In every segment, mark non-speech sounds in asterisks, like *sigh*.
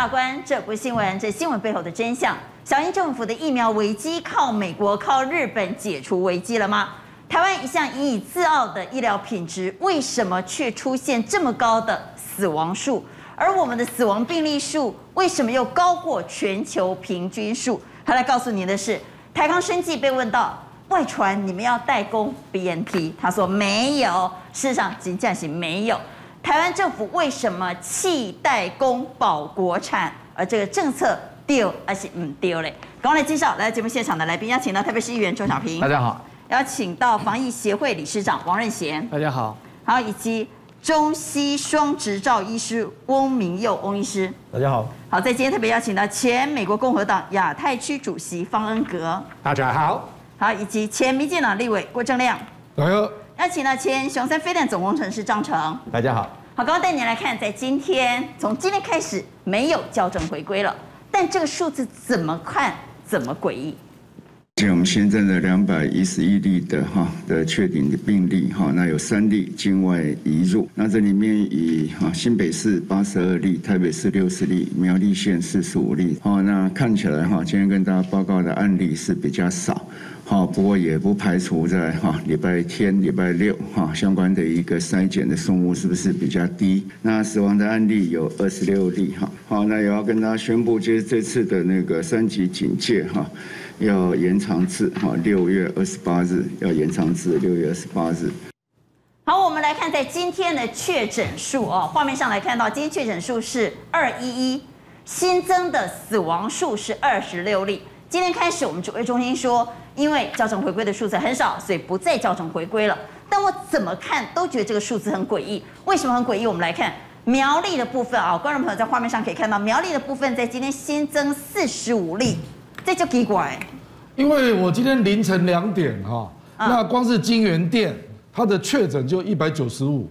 大观，这不是新闻，这新闻背后的真相。小英政府的疫苗危机靠美国、靠日本解除危机了吗？台湾一向引以自傲的医疗品质，为什么却出现这么高的死亡数？而我们的死亡病例数为什么又高过全球平均数？他来告诉你的是，台康生技被问到外传你们要代工 BNT，他说没有，事实上仅暂时没有。台湾政府为什么弃代工保国产？而这个政策丢还是唔丢嘞？赶快来介绍来节目现场的来宾，邀请到台北市议员周小平，大家好；邀请到防疫协会理事长王任贤，大家好；好，以及中西双执照医师翁明佑翁医师，大家好；好，在今天特别邀请到前美国共和党亚太区主席方恩格，大家好；好，以及前民进党立委郭正亮，大家好。邀请到前雄三飞弹总工程师张成，大家好。好，刚刚带你来看，在今天，从今天开始没有校正回归了，但这个数字怎么看怎么诡异。我们现在的两百一十一例的哈的确定的病例哈，那有三例境外移入，那这里面以哈新北市八十二例，台北市六十例，苗栗县四十五例。好，那看起来哈，今天跟大家报告的案例是比较少。好，不过也不排除在哈礼拜天、礼拜六哈相关的一个筛检的数目是不是比较低？那死亡的案例有二十六例哈。好，那也要跟大家宣布，就是这次的那个三级警戒哈。要延长至哈六月二十八日，要延长至六月二十八日。好，我们来看在今天的确诊数哦，画面上来看到今天确诊数是二一一，新增的死亡数是二十六例。今天开始，我们指挥中心说，因为校正回归的数字很少，所以不再校正回归了。但我怎么看都觉得这个数字很诡异。为什么很诡异？我们来看苗栗的部分啊，观众朋友在画面上可以看到苗栗的部分在今天新增四十五例。这就奇怪，因为我今天凌晨两点哈，那光是金源店它的确诊就一百九十五，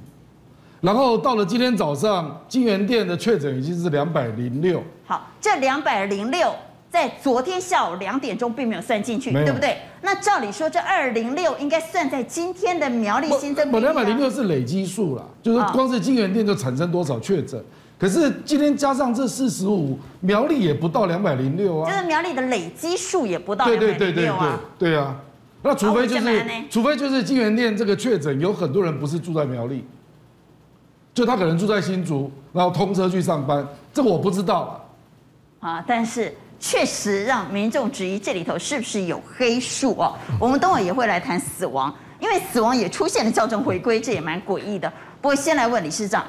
然后到了今天早上，金源店的确诊已经是两百零六。好，这两百零六在昨天下午两点钟并没有算进去，对不对？那照理说，这二零六应该算在今天的苗栗新增。我两百零六是累积数了，就是光是金源店就产生多少确诊。可是今天加上这四十五，苗栗也不到两百零六啊。就是苗栗的累积数也不到两百零六啊。对对对对对，对啊，那除非就是，除非就是金源店这个确诊有很多人不是住在苗栗，就他可能住在新竹，然后通车去上班，这个我不知道啊。啊，但是确实让民众质疑这里头是不是有黑数哦。我们等会也会来谈死亡，因为死亡也出现了校正回归，这也蛮诡异的。不过先来问理事长。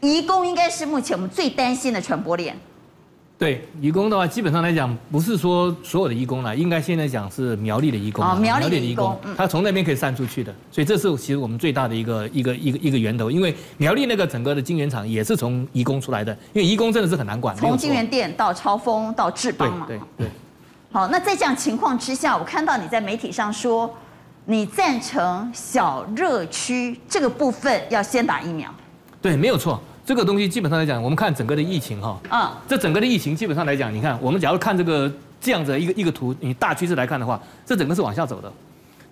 移工应该是目前我们最担心的传播链。对，移工的话，基本上来讲，不是说所有的移工啦，应该现在讲是苗栗的移工。哦，苗栗的移工，他从那边可以散出去的，所以这是其实我们最大的一个一个一个一个源头。因为苗栗那个整个的晶圆厂也是从移工出来的，因为移工真的是很难管。从晶圆店到超峰到智邦嘛。对对。好，那在这样情况之下，我看到你在媒体上说，你赞成小热区这个部分要先打疫苗。对，没有错。这个东西基本上来讲，我们看整个的疫情哈，啊，这整个的疫情基本上来讲，你看，我们假如看这个这样子一个一个图，你大趋势来看的话，这整个是往下走的。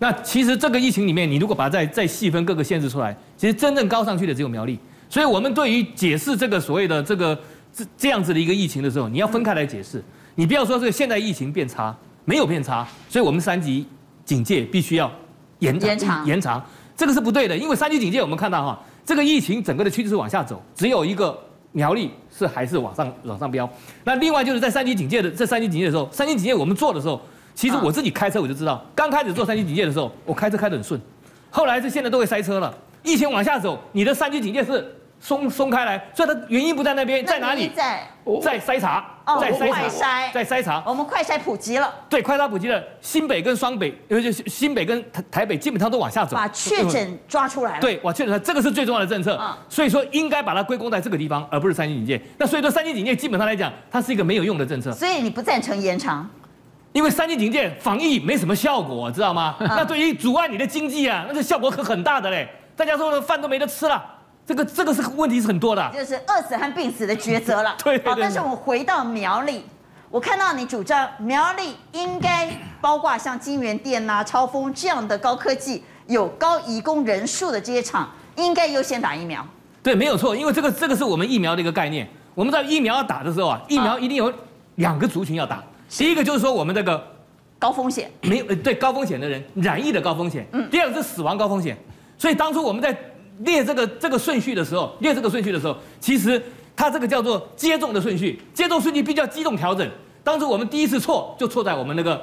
那其实这个疫情里面，你如果把它再再细分各个县市出来，其实真正高上去的只有苗栗。所以我们对于解释这个所谓的这个这这样子的一个疫情的时候，你要分开来解释。你不要说这个现在疫情变差，没有变差，所以我们三级警戒必须要延延长延长，这个是不对的，因为三级警戒我们看到哈。这个疫情整个的趋势是往下走，只有一个苗栗是还是往上往上飙。那另外就是在三级警戒的这三级警戒的时候，三级警戒我们做的时候，其实我自己开车我就知道，刚开始做三级警戒的时候，我开车开得很顺，后来是现在都会塞车了。疫情往下走，你的三级警戒是。松松开来，所以它原因不在那边，在哪里？在在筛查，在筛查，在筛查。我们快筛普及了，对，快筛普及了。新北跟双北，尤其是新北跟台台北，基本上都往下走，把确诊抓出来了。对，把确诊，这个是最重要的政策。所以说应该把它归功在这个地方，而不是三级警戒。那所以说三级警戒基本上来讲，它是一个没有用的政策。所以你不赞成延长？因为三级警戒防疫没什么效果，知道吗？那对于阻碍你的经济啊，那个效果可很大的嘞。大家说的饭都没得吃了。这个这个是问题是很多的，就是饿死和病死的抉择了。*laughs* 对，对，对，但是我们回到苗栗，我看到你主张苗栗应该包括像金源店呐、超丰这样的高科技、有高移工人数的这些厂，应该优先打疫苗。对，没有错，因为这个这个是我们疫苗的一个概念。我们在疫苗要打的时候啊，疫苗一定有两个族群要打。第一个就是说我们这个高风险，没有呃对高风险的人，染疫的高风险。嗯。第二个是死亡高风险。所以当初我们在列这个这个顺序的时候，列这个顺序的时候，其实它这个叫做接种的顺序，接种顺序必须要机动调整。当初我们第一次错就错在我们那个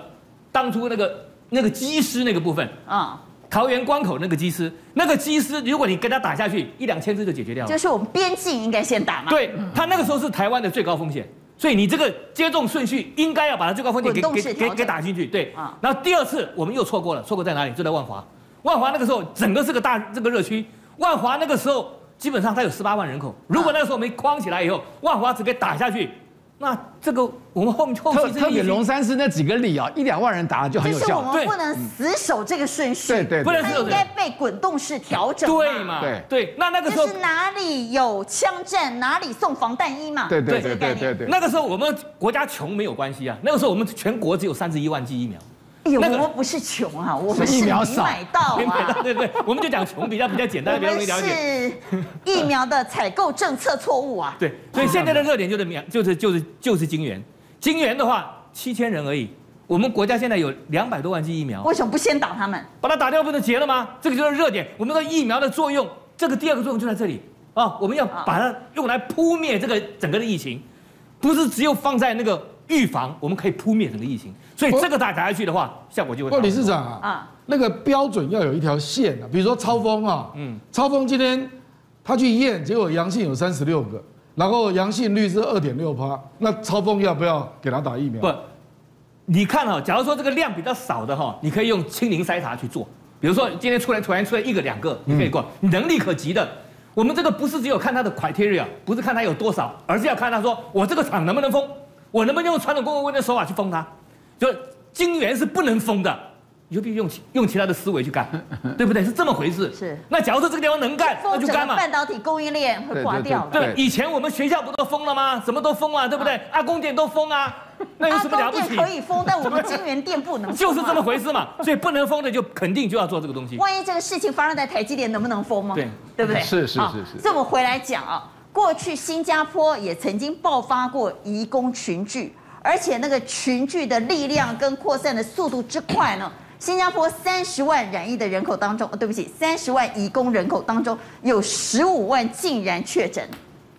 当初那个那个机师那个部分啊。桃园关口那个机师，那个机师，如果你跟他打下去，一两千只就解决掉了。就是我们边境应该先打嘛。对，他那个时候是台湾的最高风险，所以你这个接种顺序应该要把它最高风险给给给给打进去。对，啊。然后第二次我们又错过了，错过在哪里？就在万华。万华那个时候整个是个大这个热区，万华那个时候基本上它有十八万人口，如果那个时候没框起来以后，万华只给打下去。那这个我们后面后期特别龙山寺那几个里啊，一两万人打就很有效。就是我们不能死守这个顺序，对对，不能死守，应该被滚动式调整。对嘛？对对，那那个时候就是哪里有枪战，哪里送防弹衣嘛。对对对对对对。那个时候我们国家穷没有关系啊，那个时候我们全国只有三十一万剂疫苗。哎呦，我们不是穷啊，我们是没买到啊。*laughs* 对对，我们就讲穷比较比较简单，比较容易了解。是 *laughs* 疫苗的采购政策错误啊。对，所以现在的热点就是苗，就是就是就是金元。金元的话，七千人而已。我们国家现在有两百多万剂疫苗，为什么不先打他们？把它打掉不能结了吗？这个就是热点。我们的疫苗的作用，这个第二个作用就在这里啊。我们要把它用来扑灭这个整个的疫情，不是只有放在那个。预防我们可以扑灭整个疫情，所以这个打打下去的话，效果就会。不，理事长啊，啊，那个标准要有一条线啊，比如说超峰啊，嗯，超峰今天他去验，结果阳性有三十六个，然后阳性率是二点六趴，那超峰要不要给他打疫苗？不，你看哈，假如说这个量比较少的哈，你可以用清零筛查去做，比如说今天出来突然出来一个两个，你可以过，你能力可及的，我们这个不是只有看他的 criteria，不是看他有多少，而是要看他说我这个厂能不能封。我能不能用传统公共卫生手法去封它？就金元是不能封的，你就必须用用其他的思维去干，*laughs* 对不对？是这么回事。是。那假如说这个地方能干，那就干嘛？半导体供应链会挂掉。对，以前我们学校不都封了吗？什么都封啊，对不对？啊，供电都封啊，那有什么了不起？阿公店可以封，但我们晶圆店不能 *laughs* 封。就是这么回事嘛。所以不能封的就肯定就要做这个东西。万一这个事情发生在台积电，能不能封吗？对，对不对？是是是是。这么回来讲啊，过去新加坡也曾经爆发过移工群聚。而且那个群聚的力量跟扩散的速度之快呢？新加坡三十万染疫的人口当中，对不起，三十万移工人口当中有十五万竟然确诊，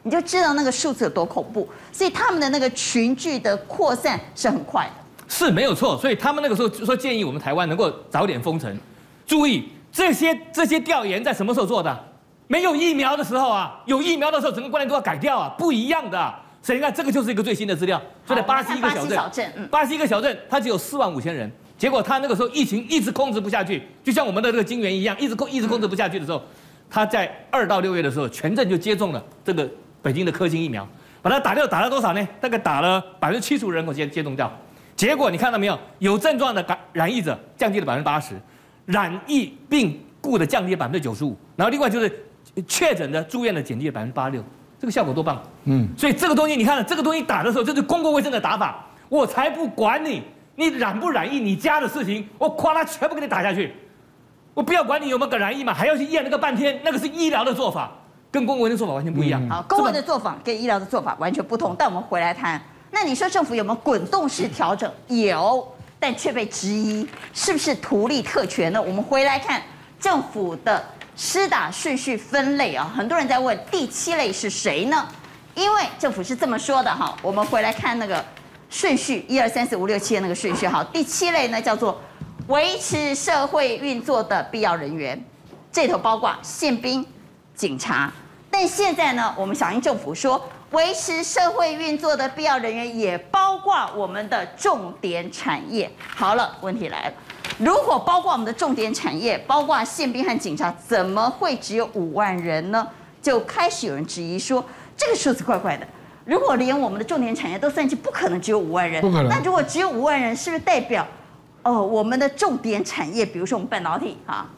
你就知道那个数字有多恐怖。所以他们的那个群聚的扩散是很快的，是没有错。所以他们那个时候说建议我们台湾能够早点封城。注意这些这些调研在什么时候做的？没有疫苗的时候啊，有疫苗的时候整个观念都要改掉啊，不一样的。所以你看，这个就是一个最新的资料。就在巴西一个小镇，巴西一个小镇，它只有四万五千人。结果它那个时候疫情一直控制不下去，就像我们的这个金源一样，一直控一直控制不下去的时候，他在二到六月的时候，全镇就接种了这个北京的科兴疫苗，把它打掉，打了多少呢？大概打了百分之七十五人口接接种掉。结果你看到没有？有症状的感染疫者降低了百分之八十，染疫病故的降低了百分之九十五，然后另外就是确诊的住院的减低了百分之八十六。这个效果多棒，嗯，所以这个东西你看，这个东西打的时候这是公共卫生的打法，我才不管你，你染不染疫，你家的事情，我夸他全部给你打下去，我不要管你有没有个染疫嘛，还要去验那个半天，那个是医疗的做法，跟公共卫生做法完全不一样。嗯、好，公卫的做法跟医疗的做法完全不同。但我们回来谈，那你说政府有没有滚动式调整？有，但却被质疑是不是图利特权呢？我们回来看政府的。施打顺序分类啊，很多人在问第七类是谁呢？因为政府是这么说的哈，我们回来看那个顺序，一二三四五六七的那个顺序哈。第七类呢叫做维持社会运作的必要人员，这头包括宪兵、警察。但现在呢，我们小英政府说，维持社会运作的必要人员也包括我们的重点产业。好了，问题来了。如果包括我们的重点产业，包括宪兵和警察，怎么会只有五万人呢？就开始有人质疑说，这个数字怪怪的。如果连我们的重点产业都算进，不可能只有五万人。不可能。那如果只有五万人，是不是代表，哦，我们的重点产业，比如说我们半导体啊，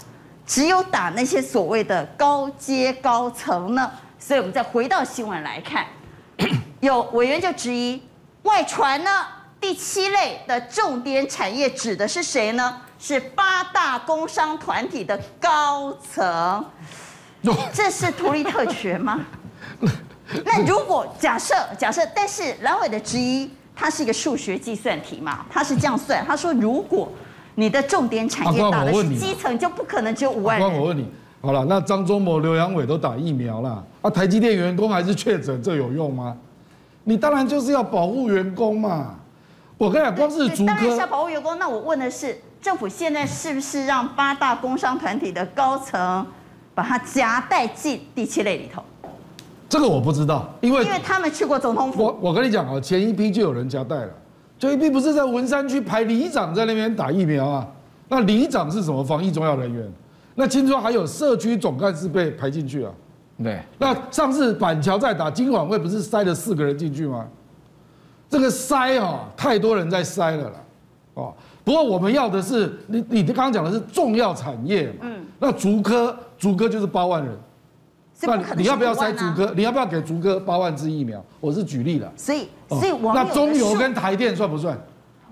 只有打那些所谓的高阶高层呢？所以我们再回到新闻来看，有委员就质疑外传呢。第七类的重点产业指的是谁呢？是八大工商团体的高层。这是图利特权吗？*laughs* 那如果假设假设，但是蓝委的质疑，它是一个数学计算题嘛？他是这样算，他说如果你的重点产业打的是基层，就不可能只有五万人。我问你，好了，那张忠谋、刘扬伟都打疫苗了，啊，台积电员工还是确诊，这有用吗？你当然就是要保护员工嘛。我跟你讲，光是竹科，当然是要保护员工。那我问的是，政府现在是不是让八大工商团体的高层把它夹带进第七类里头？这个我不知道，因为因为他们去过总统府。我我跟你讲啊，前一批就有人夹带了，就一批不是在文山区排里长在那边打疫苗啊？那里长是什么防疫重要人员？那听说还有社区总干事被排进去啊？对。那上次板桥在打金管会，不是塞了四个人进去吗？这个塞啊，太多人在塞了啦。哦，不过我们要的是你你刚刚讲的是重要产业，嗯，那竹科竹科就是八万人。那你要不要塞竹科？你要不要给竹科八万支疫苗？我是举例了。所以，所以网那中油跟台电算不算？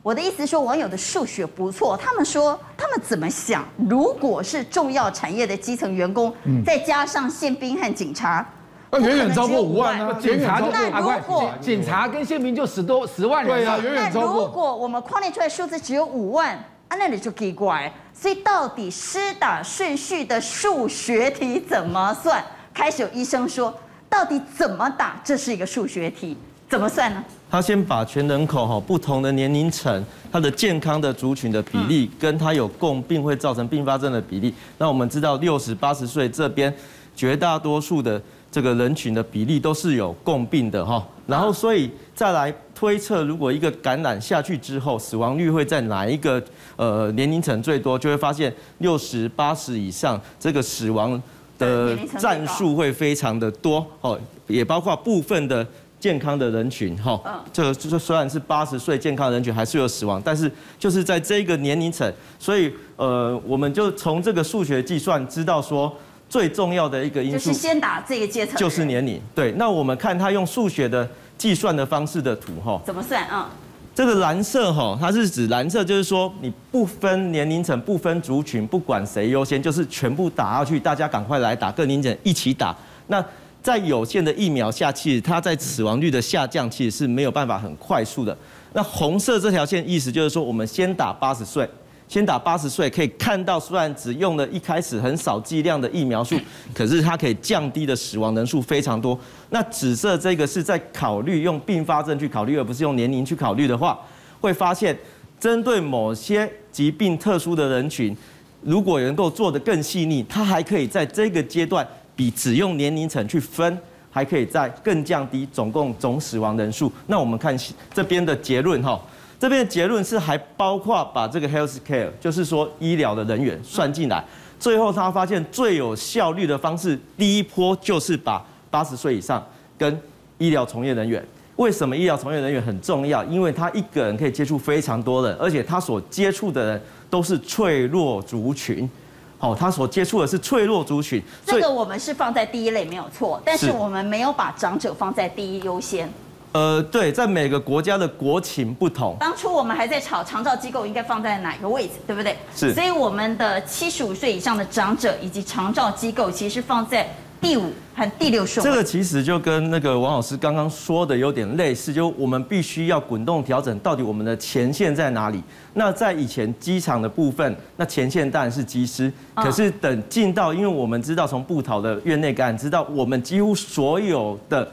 我的意思是说，网友的数学不错。他们说，他们怎么想？如果是重要产业的基层员工，再加上宪兵和警察，那远远超过五万啊！警察那如果警察跟宪兵就十多十万人，对啊，远远超过。那如果我们框列出来数字只有五万，啊，那你就奇怪。所以，到底施打顺序的数学题怎么算？开始有医生说，到底怎么打？这是一个数学题，怎么算呢？他先把全人口哈不同的年龄层，他的健康的族群的比例，跟他有共病会造成并发症的比例。那我们知道六十八十岁这边绝大多数的这个人群的比例都是有共病的哈。然后所以再来推测，如果一个感染下去之后，死亡率会在哪一个呃年龄层最多，就会发现六十八十以上这个死亡。的战术会非常的多哦，也包括部分的健康的人群哈，这个就是虽然是八十岁健康的人群还是有死亡，但是就是在这个年龄层，所以呃，我们就从这个数学计算知道说最重要的一个因素就是先打这个阶层，就是年龄。对，那我们看他用数学的计算的方式的图哈，怎么算啊？这个蓝色哈，它是指蓝色，就是说你不分年龄层、不分族群，不管谁优先，就是全部打下去，大家赶快来打，各年龄层一起打。那在有限的疫苗下，其实它在死亡率的下降，其实是没有办法很快速的。那红色这条线意思就是说，我们先打八十岁。先打八十岁，可以看到，虽然只用了一开始很少剂量的疫苗数，*laughs* 可是它可以降低的死亡人数非常多。那紫色这个是在考虑用并发症去考虑，而不是用年龄去考虑的话，会发现针对某些疾病特殊的人群，如果能够做得更细腻，它还可以在这个阶段比只用年龄层去分，还可以再更降低总共总死亡人数。那我们看这边的结论哈。这边的结论是还包括把这个 health care，就是说医疗的人员算进来，最后他发现最有效率的方式，第一波就是把八十岁以上跟医疗从业人员。为什么医疗从业人员很重要？因为他一个人可以接触非常多人，而且他所接触的人都是脆弱族群。好，他所接触的是脆弱族群。这个我们是放在第一类没有错，但是我们没有把长者放在第一优先。呃，对，在每个国家的国情不同。当初我们还在吵长照机构应该放在哪个位置，对不对？是。所以我们的七十五岁以上的长者以及长照机构，其实放在第五和第六顺位。这个其实就跟那个王老师刚刚说的有点类似，就我们必须要滚动调整，到底我们的前线在哪里？那在以前机场的部分，那前线当然是机师。可是等进到，因为我们知道从布桃的院内感染，知道我们几乎所有的。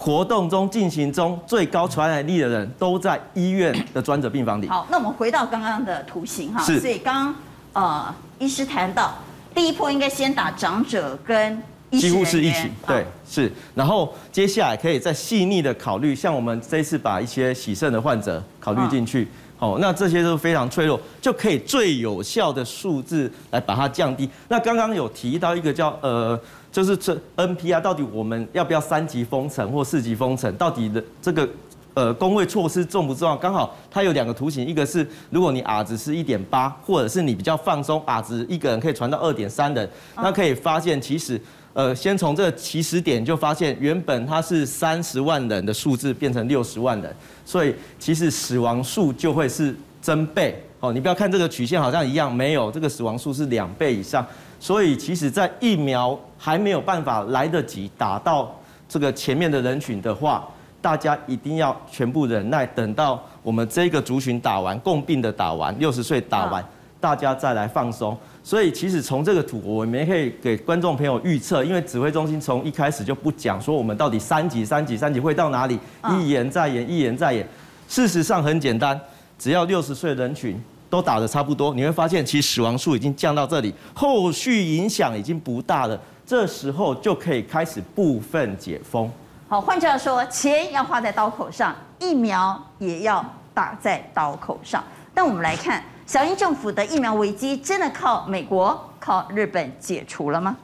活动中进行中最高传染力的人都在医院的专责病房里。好，那我们回到刚刚的图形哈。是。所以刚刚呃，医师谈到第一波应该先打长者跟。几乎是一起。对，是。然后接下来可以再细腻的考虑，像我们这次把一些洗肾的患者考虑进去。好，那这些都非常脆弱，就可以最有效的数字来把它降低。那刚刚有提到一个叫呃。就是这 NPR 到底我们要不要三级封城或四级封城？到底的这个呃工位措施重不重要？刚好它有两个图形，一个是如果你 R 值是一点八，或者是你比较放松，R 值一个人可以传到二点三人，那可以发现其实呃先从这个起始点就发现，原本它是三十万人的数字变成六十万人，所以其实死亡数就会是增倍。哦，你不要看这个曲线好像一样，没有这个死亡数是两倍以上。所以，其实，在疫苗还没有办法来得及打到这个前面的人群的话，大家一定要全部忍耐，等到我们这个族群打完，共病的打完，六十岁打完，大家再来放松。所以其实从这个图，我们也可以给观众朋友预测，因为指挥中心从一开始就不讲说我们到底三级、三级、三级会到哪里，一言再言，一言再言。事实上很简单，只要六十岁人群都打的差不多，你会发现其实死亡数已经降到这里，后续影响已经不大了。这时候就可以开始部分解封。好，换句话说，钱要花在刀口上，疫苗也要打在刀口上。但我们来看，小英政府的疫苗危机真的靠美国、靠日本解除了吗？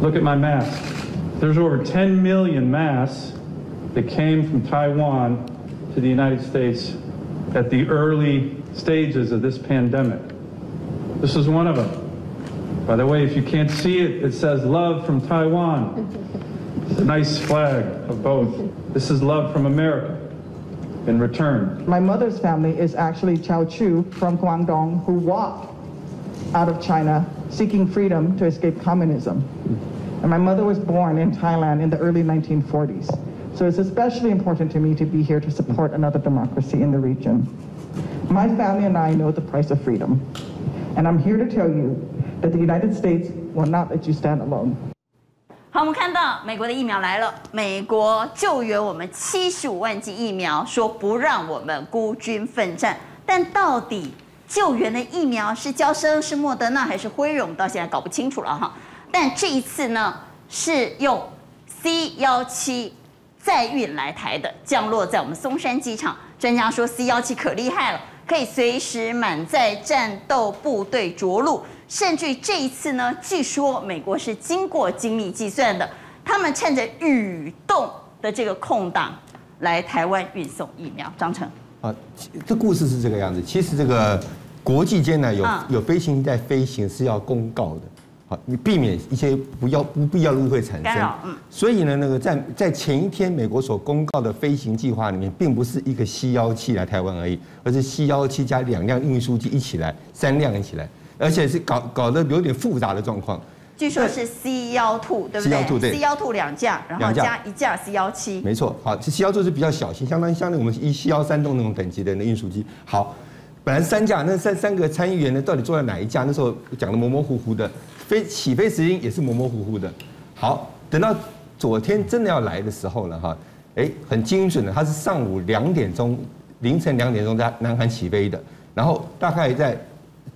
Look at my mask. There's over 10 million masks that came from Taiwan to the United States at the early stages of this pandemic. This is one of them. By the way, if you can't see it, it says love from Taiwan. It's a nice flag of both. This is love from America in return. My mother's family is actually Chao Chu from Guangdong who walked out of China seeking freedom to escape communism. And my mother was born in Thailand in the early 1940s. So it's especially important to me to be here to support another democracy in the region. My family and I know the price of freedom. And I'm here to tell you that the United States will not let you stand alone. 好，我们看到美国的疫苗来了，美国救援我们七十五万剂疫苗，说不让我们孤军奋战。但到底救援的疫苗是娇生、是莫德纳还是辉瑞，到现在搞不清楚了哈。但这一次呢，是用 C 幺七载运来台的，降落在我们松山机场。专家说 C 幺七可厉害了，可以随时满载战斗部队着陆。甚至这一次呢，据说美国是经过精密计算的，他们趁着雨冻的这个空档来台湾运送疫苗。章承啊，这故事是这个样子。其实这个国际间呢，有有飞行在飞行是要公告的，好，你避免一些不要不必要的误会产生。嗯。所以呢，那个在在前一天美国所公告的飞行计划里面，并不是一个 C 幺七来台湾而已，而是 C 幺七加两辆运输机一起来，三辆一起来。而且是搞搞得有点复杂的状况。据说是 C 幺 two 对不对？C 幺 two 对。C 幺 two 两架，然后加一架 C 幺七。没错，好，C 幺 two 是比较小型，相当于相当于我们一 C 幺三栋那种等级的那运输机。好，本来三架，那三三个参议员呢，到底坐在哪一架？那时候讲的模模糊糊的，飞起飞时间也是模模糊糊的。好，等到昨天真的要来的时候了哈，哎，很精准的，它是上午两点钟，凌晨两点钟在南韩起飞的，然后大概在。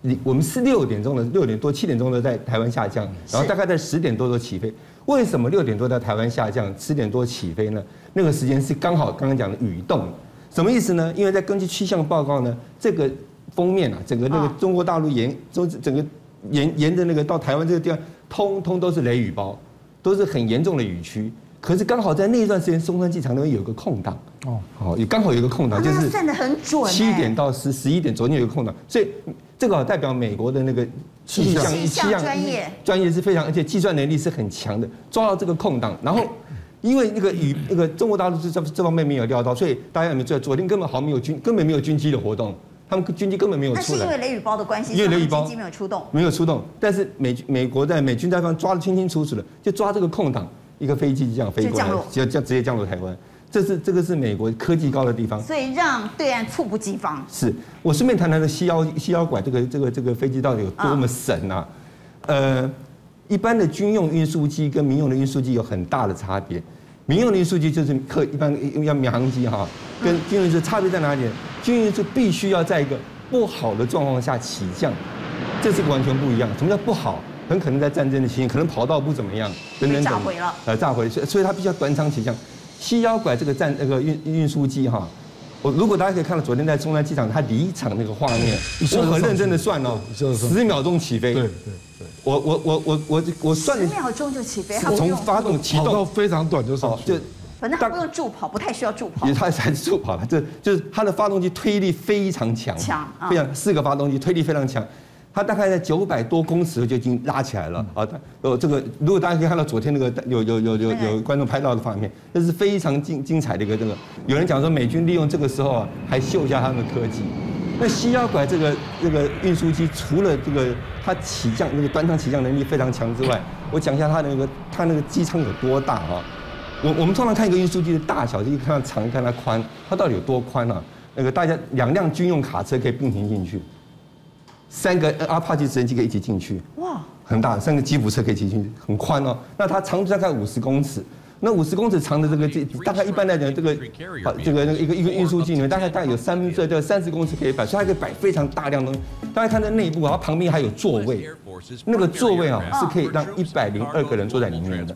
你我们是六点钟的，六点多七点钟的在台湾下降，然后大概在十点多都起飞。为什么六点多在台湾下降，十点多起飞呢？那个时间是刚好刚刚讲的雨动，什么意思呢？因为在根据气象报告呢，这个封面啊，整个那个中国大陆沿中整个沿沿着那个到台湾这个地方，通通都是雷雨包，都是很严重的雨区。可是刚好在那一段时间，松山机场那边有个空档哦，好，也刚好有个空档，就是算得很准，七点到十十一点左右有个空档，所以。这个代表美国的那个气象气象专业专业是非常，而且计算能力是很强的，抓到这个空档，然后因为那个与那个中国大陆这这这方面没有料到，所以大家有没有知道？昨天根本毫没有军，根本没有军机的活动，他们军机根本没有出来。是因为雷雨包的关系，因为雷雨包军机没有出动，没有出动。但是美美国在美军在方抓的清清楚楚的，就抓这个空档，一个飞机就这样飞过来，就就直接降落台湾。这是这个是美国科技高的地方，所以让对岸猝不及防。是我顺便谈谈的西腰西腰拐这个这个这个飞机到底有多么神啊？呃，一般的军用运输机跟民用的运输机有很大的差别。民用的运输机就是客一般要民航机哈，跟军用是差别在哪里？军用是必须要在一个不好的状况下起降，这是完全不一样。什么叫不好？很可能在战争的期间，可能跑道不怎么样，等等等，炸毁了，呃，炸毁，所以所以它必须要短场起降。西腰拐这个站那个运运输机哈，我如果大家可以看到昨天在中山机场它离场那个画面，我很认真的算哦，十秒钟起飞。对对对，我我我我我我算十秒钟就起飞，从发动启动。非常短就上就，反正它不用助跑，不太需要助跑。也它才 *laughs* 是助跑了，这就是它的发动机推力非常强，强，非常四个发动机推力非常强。它大概在九百多公尺就已经拉起来了啊！呃，这个如果大家可以看到昨天那个有有有有有观众拍到的画面，那是非常精精彩的一个这个。有人讲说美军利用这个时候啊，还秀一下他们的科技。那西腰拐这个这个运输机，除了这个它起降那个端舱起降能力非常强之外，我讲一下它那个它那个机舱有多大啊？我我们通常看一个运输机的大小，就看它长，看它宽，它到底有多宽呢？那个大家两辆军用卡车可以并行进去，三个阿帕奇直升机可以一起进去，哇，很大，三个吉普车可以一起进去，很宽哦。那它长度大概五十公尺。那五十公尺长的这个这大概一般来讲这个啊这个那个一个一个运输机里面大概大概有三分之二到三十公尺可以摆，所以它可以摆非常大量的东西。大家看在内部啊，它旁边还有座位，那个座位啊是可以让一百零二个人坐在里面的，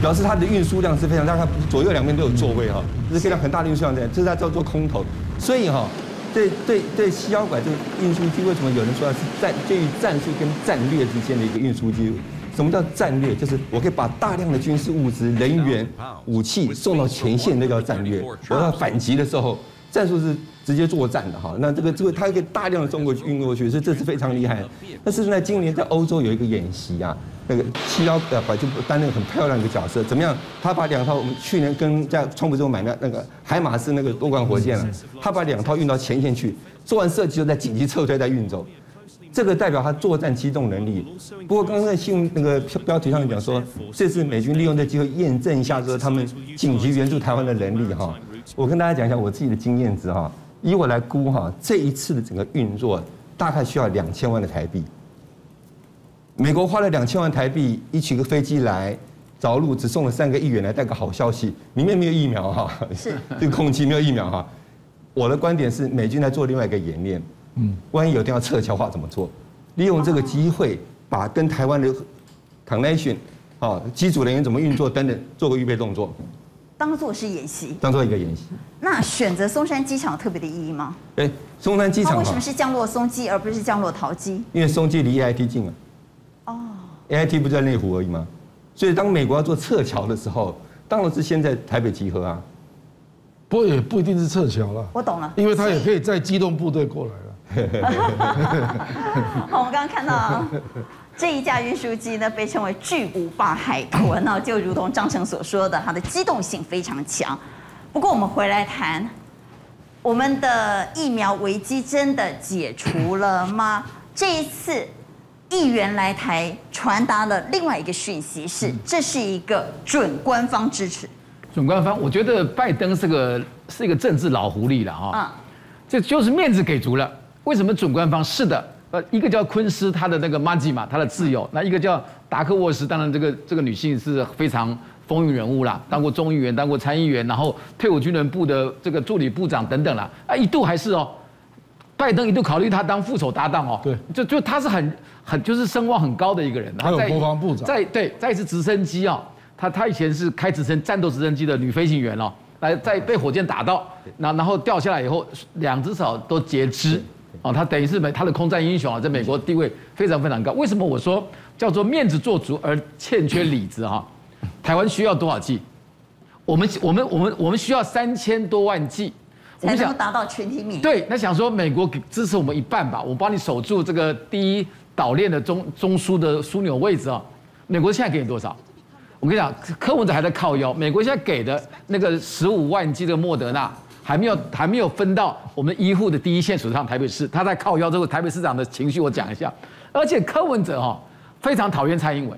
表示它的运输量是非常大，它左右两边都有座位哈，这是非常很大的运输量在，这是它叫做空投。所以哈，对对对，西妖拐这个运输机为什么有人说它是战介于战术跟战略之间的一个运输机？什么叫战略？就是我可以把大量的军事物资、人员、武器送到前线，那叫战略。我要反击的时候，战术是直接作战的哈。那这个这个，它可以大量的中国去、运过去，所以这是非常厉害。那是在今年在欧洲有一个演习啊，那个七幺呃，就担任很漂亮的一个角色。怎么样？他把两套我们去年跟在川普之后买的那个海马斯那个多管火箭了，他把两套运到前线去，做完设计就在紧急撤退再运走。这个代表他作战机动能力。不过刚刚在新闻那个标题上面讲说，这次美军利用这机会验证一下说他们紧急援助台湾的能力哈。我跟大家讲一下我自己的经验值哈，以我来估哈，这一次的整个运作大概需要两千万的台币。美国花了两千万台币，一起个飞机来着陆，只送了三个议员来带个好消息，里面没有疫苗哈，是 *laughs* 这个空气没有疫苗哈。我的观点是，美军在做另外一个演练。嗯，万一有天要撤侨的话怎么做？利用这个机会，把跟台湾的 connection 啊，机组人员怎么运作等等，做个预备动作，当做是演习，当做一个演习。那选择松山机场有特别的意义吗？哎，松山机场为什么是降落松机而不是降落桃机？因为松机离 EIT 近啊。哦，AIT 不就在内湖而已吗？所以当美国要做撤侨的时候，当然是先在台北集合啊。不过也不一定是撤侨了，我懂了，因为他也可以再机动部队过来了。*laughs* 好，我们刚刚看到这一架运输机呢，被称为巨无霸海豚呢，就如同张成所说的，它的机动性非常强。不过我们回来谈，我们的疫苗危机真的解除了吗？这一次议员来台传达了另外一个讯息是，是这是一个准官方支持。准官方，我觉得拜登是个是一个政治老狐狸了哈。嗯，这就是面子给足了。为什么准官方？是的，呃，一个叫昆斯，他的那个马吉嘛，他的挚友；那一个叫达克沃斯，当然这个这个女性是非常风云人物啦，当过众议员，当过参议员，然后退伍军人部的这个助理部长等等啦。啊，一度还是哦，拜登一度考虑他当副手搭档哦。对，就就他是很很就是声望很高的一个人。还有国防部长。在对，在一次直升机哦，他他以前是开直升战斗直升机的女飞行员哦，来在被火箭打到，然然后掉下来以后，两只手都截肢。哦，他等于是美他的空战英雄啊，在美国地位非常非常高。为什么我说叫做面子做足而欠缺里子哈？台湾需要多少剂？我们我们我们我们需要三千多万剂，我们想达到群体免疫。对，那想说美国给支持我们一半吧，我帮你守住这个第一岛链的中中枢的枢纽位置啊。美国现在给你多少？我跟你讲，柯文哲还在靠腰。美国现在给的那个十五万剂的莫德纳。还没有还没有分到我们医护的第一线手上，台北市他在靠腰这个台北市长的情绪，我讲一下。而且柯文哲哈非常讨厌蔡英文，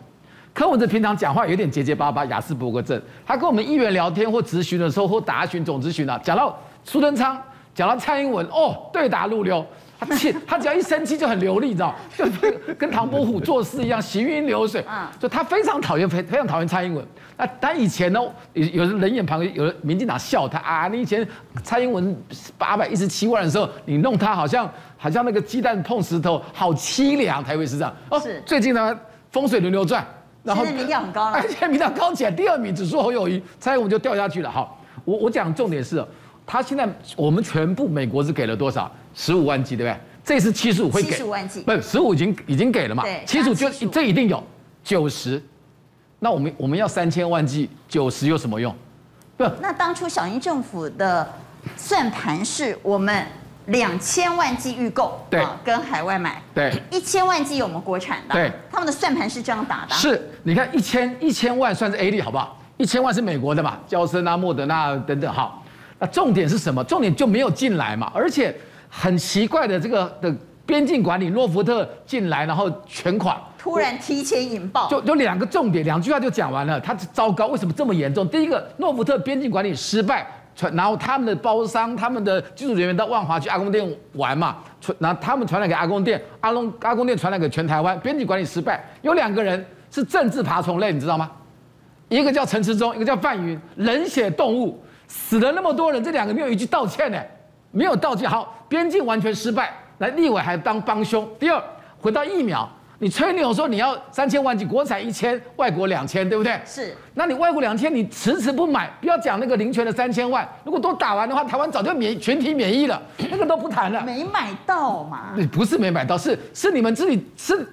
柯文哲平常讲话有点结结巴巴，雅斯伯格症。他跟我们议员聊天或咨询的时候或答询总咨询啊，讲到苏贞昌，讲到蔡英文，哦，对答如流。他气，*laughs* 他只要一生气就很流利，你知道，*laughs* 就跟唐伯虎做事一样，行云流水。就他非常讨厌，非非常讨厌蔡英文。那他以前呢，有有人眼旁有人民进党笑他啊，你以前蔡英文八百一十七万的时候，你弄他好像好像那个鸡蛋碰石头，好凄凉。台北市长哦，是最近呢风水轮流转，然后民调很高了，*laughs* 而且民调高起来，第二名只输侯友谊，蔡英文就掉下去了。好，我我讲重点是，他现在我们全部美国是给了多少？十五万剂，对不对？这次七十五会给，七十五万剂，不，十五已经已经给了嘛？对，七十五就这一定有九十，那我们我们要三千万剂，九十有什么用？不，那当初小英政府的算盘是我们两千万剂预购，对，跟海外买，对，一千万剂有我们国产的，对，他们的算盘是这样打的。是，你看一千一千万算是 A 利好不好？一千万是美国的嘛？娇生啊、莫德纳等等，好。那重点是什么？重点就没有进来嘛，而且很奇怪的这个的边境管理，诺福特进来，然后全款，突然提前引爆，就有两个重点，两句话就讲完了。他糟糕，为什么这么严重？第一个，诺福特边境管理失败，传然后他们的包商、他们的技术人员到万华去阿公店玩嘛，传然后他们传染给阿公店，阿龙阿公店传染给全台湾，边境管理失败。有两个人是政治爬虫类，你知道吗？一个叫陈时中，一个叫范云，冷血动物，死了那么多人，这两个没有一句道歉呢，没有道歉。好，边境完全失败，来立委还当帮凶。第二，回到疫苗。你吹牛说你要三千万剂，国产一千，外国两千，对不对？是。那你外国两千，你迟迟不买，不要讲那个林权的三千万，如果都打完的话，台湾早就免全体免疫了，*coughs* 那个都不谈了。没买到嘛？你不是没买到，是是你们自己是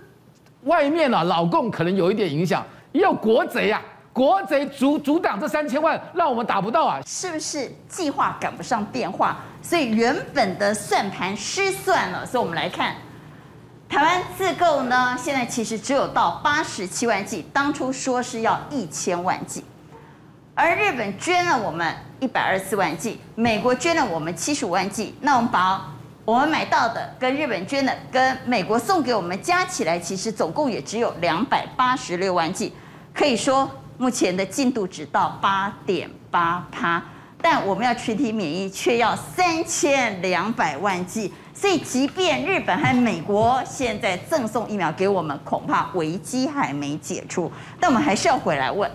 外面啊，老共可能有一点影响，也有国贼啊，国贼阻阻挡这三千万，让我们打不到啊。是不是计划赶不上变化，所以原本的算盘失算了？所以我们来看。台湾自购呢，现在其实只有到八十七万剂，当初说是要一千万剂，而日本捐了我们一百二十四万剂，美国捐了我们七十五万剂，那我们把我们买到的跟日本捐的跟美国送给我们加起来，其实总共也只有两百八十六万剂，可以说目前的进度只到八点八趴，但我们要群体免疫却要三千两百万剂。所以，即便日本和美国现在赠送疫苗给我们，恐怕危机还没解除。但我们还是要回来问，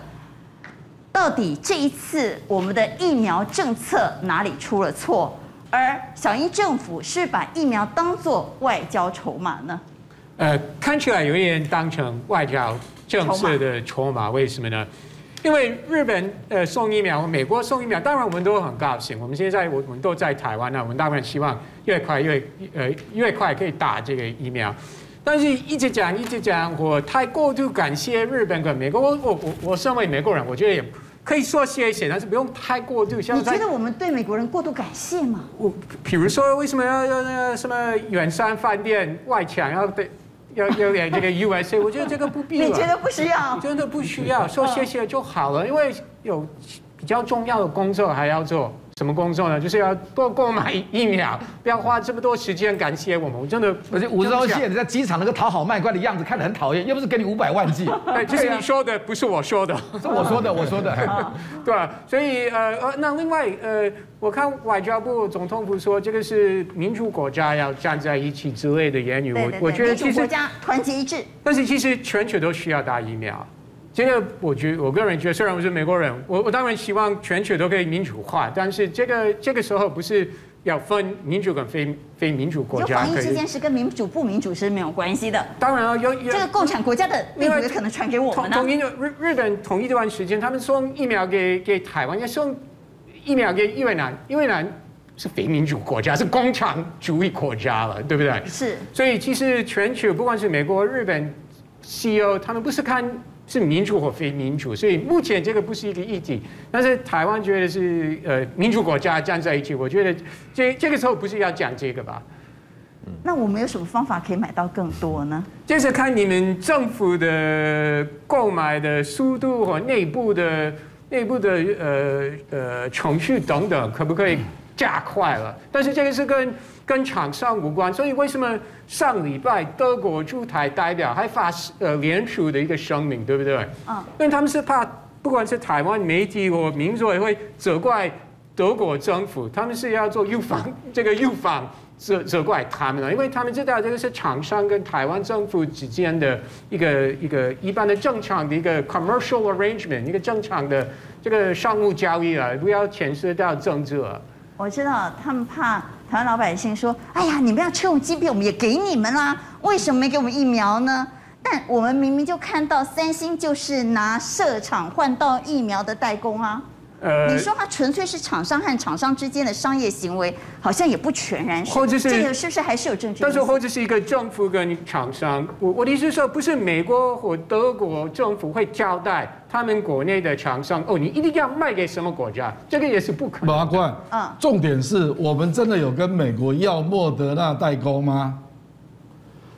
到底这一次我们的疫苗政策哪里出了错？而小英政府是把疫苗当作外交筹码呢？呃，看起来有点当成外交政策的筹码，为什么呢？因为日本呃送疫苗，美国送疫苗，当然我们都很高兴。我们现在我我们都在台湾呢，我们当然希望越快越呃越快可以打这个疫苗。但是一直讲一直讲，我太过度感谢日本跟美国。我我我我身为美国人，我觉得也可以说谢谢，但是不用太过度。像你觉得我们对美国人过度感谢吗？我比如说为什么要要那个什么远山饭店外墙要对？要要演这个 USA，我觉得这个不必要。你觉得不需要？真的不需要，说谢谢就好了，因为有比较重要的工作还要做。什么工作呢？就是要多购买疫苗，*laughs* 不要花这么多时间感谢我们。我真的，而且吴钊燮你在机场那个讨好卖乖的样子，看得很讨厌。又不是给你五百万剂，*laughs* 对，这是你说的，不是我说的，是我说的，我说的。*laughs* 对啊，所以呃呃，那另外呃，我看外交部总统府说这个是民主国家要站在一起之类的言语，我我觉得其实国家团结一致。但是其实全球都需要打疫苗。这个我觉，我个人觉得，虽然我是美国人，我我当然希望全球都可以民主化，但是这个这个时候不是要分民主跟非非民主国家。防疫这件事跟民主不民主是没有关系的。当然了，有有这个共产国家的病毒可能传给我们呢。统一日日本统一这段时间，他们送疫苗给给台湾，要送疫苗给越南，越南是非民主国家，是共产主义国家了，对不对？是。所以其实全球不管是美国、日本、西欧，他们不是看。是民主或非民主，所以目前这个不是一个议题。但是台湾觉得是呃民主国家站在一起，我觉得这这个时候不是要讲这个吧？那我们有什么方法可以买到更多呢？就是看你们政府的购买的速度和内部的内部的呃呃程序等等，可不可以加快了？但是这个是跟。跟厂商无关，所以为什么上礼拜德国驻台代表还发呃联署的一个声明，对不对？嗯，因为他们是怕，不管是台湾媒体或民众也会责怪德国政府，他们是要做预防，这个预防责责怪他们了，因为他们知道这个是厂商跟台湾政府之间的一个一个一般的正常的一个 commercial arrangement，一个正常的这个商务交易啊，不要牵涉到政治了。我知道他们怕。台湾老百姓说：“哎呀，你们要吃用金币，我们也给你们啦，为什么没给我们疫苗呢？”但我们明明就看到三星就是拿设厂换到疫苗的代工啊。呃，你说它纯粹是厂商和厂商之间的商业行为，好像也不全然是。或者是这个是不是还是有证据？但是或者是一个政府跟厂商，我我的意思是说，不是美国或德国政府会交代他们国内的厂商哦，你一定要卖给什么国家，这个也是不可能。马冠，嗯，重点是我们真的有跟美国要莫德纳代工吗？